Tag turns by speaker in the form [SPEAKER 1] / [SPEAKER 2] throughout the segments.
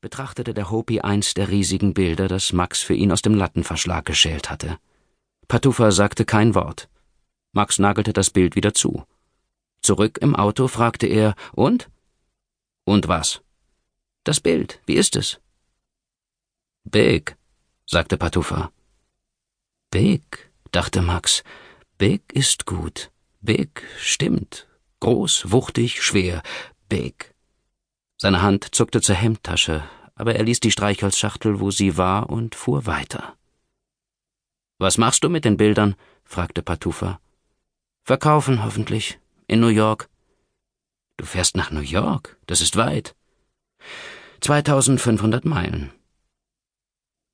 [SPEAKER 1] betrachtete der Hopi eins der riesigen Bilder, das Max für ihn aus dem Lattenverschlag geschält hatte. Patufa sagte kein Wort. Max nagelte das Bild wieder zu. Zurück im Auto fragte er, und? Und was? Das Bild, wie ist es? Big, sagte Patufa. Big, dachte Max. Big ist gut. Big stimmt. Groß, wuchtig, schwer. Big. Seine Hand zuckte zur Hemdtasche, aber er ließ die Streichholzschachtel, wo sie war, und fuhr weiter. Was machst du mit den Bildern? fragte Patufa. Verkaufen, hoffentlich. In New York. Du fährst nach New York? Das ist weit. 2500 Meilen.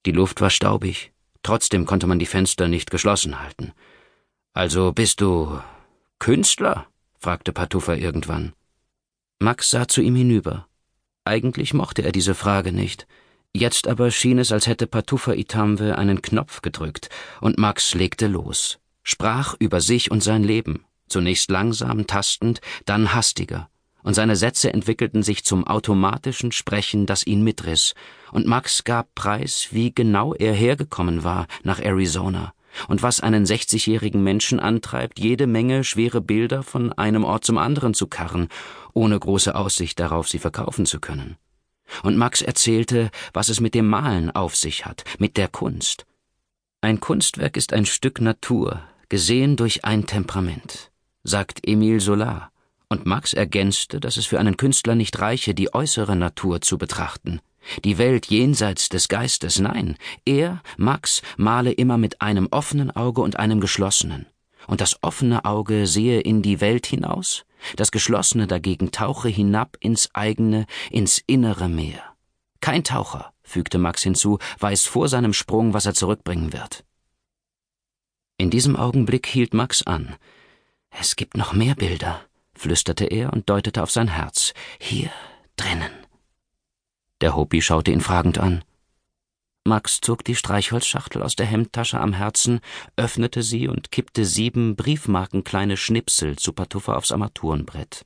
[SPEAKER 1] Die Luft war staubig. Trotzdem konnte man die Fenster nicht geschlossen halten. Also bist du Künstler? fragte Patufa irgendwann. Max sah zu ihm hinüber. Eigentlich mochte er diese Frage nicht. Jetzt aber schien es, als hätte Patufa Itamwe einen Knopf gedrückt, und Max legte los, sprach über sich und sein Leben, zunächst langsam, tastend, dann hastiger, und seine Sätze entwickelten sich zum automatischen Sprechen, das ihn mitriss, und Max gab preis, wie genau er hergekommen war nach Arizona, und was einen 60-jährigen Menschen antreibt, jede Menge schwere Bilder von einem Ort zum anderen zu karren, ohne große Aussicht darauf, sie verkaufen zu können. Und Max erzählte, was es mit dem Malen auf sich hat, mit der Kunst. Ein Kunstwerk ist ein Stück Natur, gesehen durch ein Temperament, sagt Emile Solar, und Max ergänzte, dass es für einen Künstler nicht reiche, die äußere Natur zu betrachten, die Welt jenseits des Geistes, nein, er, Max, male immer mit einem offenen Auge und einem geschlossenen. Und das offene Auge sehe in die Welt hinaus, das geschlossene dagegen tauche hinab ins eigene, ins innere Meer. Kein Taucher, fügte Max hinzu, weiß vor seinem Sprung, was er zurückbringen wird. In diesem Augenblick hielt Max an. Es gibt noch mehr Bilder, flüsterte er und deutete auf sein Herz. Hier drinnen. Der Hopi schaute ihn fragend an. Max zog die Streichholzschachtel aus der Hemdtasche am Herzen, öffnete sie und kippte sieben briefmarkenkleine Schnipsel zu Pantuffer aufs Armaturenbrett.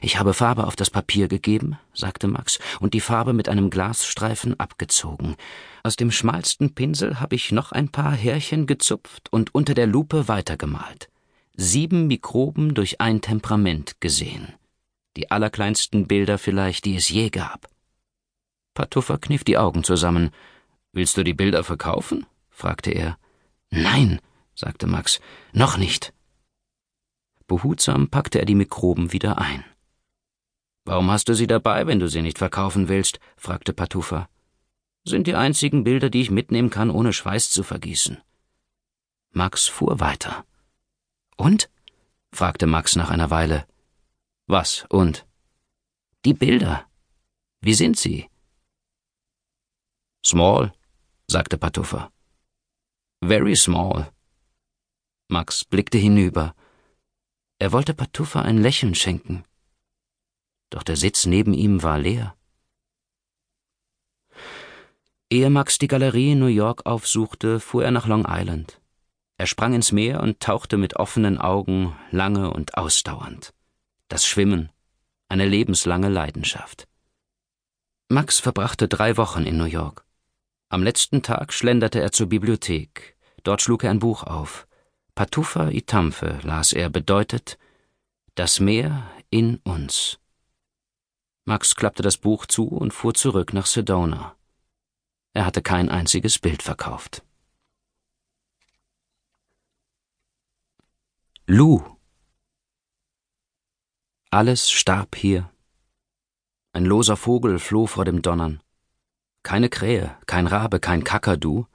[SPEAKER 1] Ich habe Farbe auf das Papier gegeben, sagte Max, und die Farbe mit einem Glasstreifen abgezogen. Aus dem schmalsten Pinsel habe ich noch ein paar Härchen gezupft und unter der Lupe weitergemalt. Sieben Mikroben durch ein Temperament gesehen. Die allerkleinsten Bilder vielleicht, die es je gab. Pantuffer kniff die Augen zusammen. Willst du die Bilder verkaufen? fragte er. Nein, sagte Max, noch nicht. Behutsam packte er die Mikroben wieder ein. Warum hast du sie dabei, wenn du sie nicht verkaufen willst? fragte Pantuffer. Sind die einzigen Bilder, die ich mitnehmen kann, ohne Schweiß zu vergießen. Max fuhr weiter. Und? fragte Max nach einer Weile. Was und? Die Bilder. Wie sind sie? Small, sagte Pantuffer. Very small. Max blickte hinüber. Er wollte Pantuffer ein Lächeln schenken. Doch der Sitz neben ihm war leer. Ehe Max die Galerie in New York aufsuchte, fuhr er nach Long Island. Er sprang ins Meer und tauchte mit offenen Augen lange und ausdauernd. Das Schwimmen, eine lebenslange Leidenschaft. Max verbrachte drei Wochen in New York. Am letzten Tag schlenderte er zur Bibliothek. Dort schlug er ein Buch auf. Patufa Itamfe las er bedeutet Das Meer in uns. Max klappte das Buch zu und fuhr zurück nach Sedona. Er hatte kein einziges Bild verkauft. Lou. Alles starb hier. Ein loser Vogel floh vor dem Donnern. Keine Krähe, kein Rabe, kein Kakadu,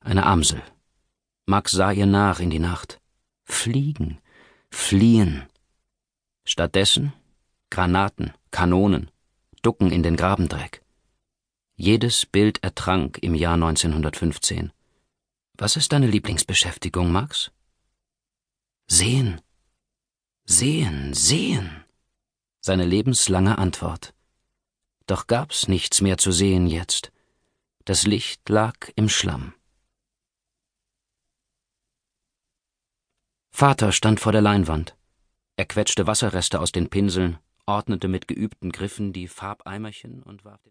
[SPEAKER 1] eine Amsel. Max sah ihr nach in die Nacht. Fliegen, fliehen. Stattdessen Granaten, Kanonen, Ducken in den Grabendreck. Jedes Bild ertrank im Jahr 1915. Was ist deine Lieblingsbeschäftigung, Max? Sehen. Sehen, sehen. Seine lebenslange Antwort. Doch gab's nichts mehr zu sehen jetzt. Das Licht lag im Schlamm. Vater stand vor der Leinwand. Er quetschte Wasserreste aus den Pinseln, ordnete mit geübten Griffen die Farbeimerchen und warf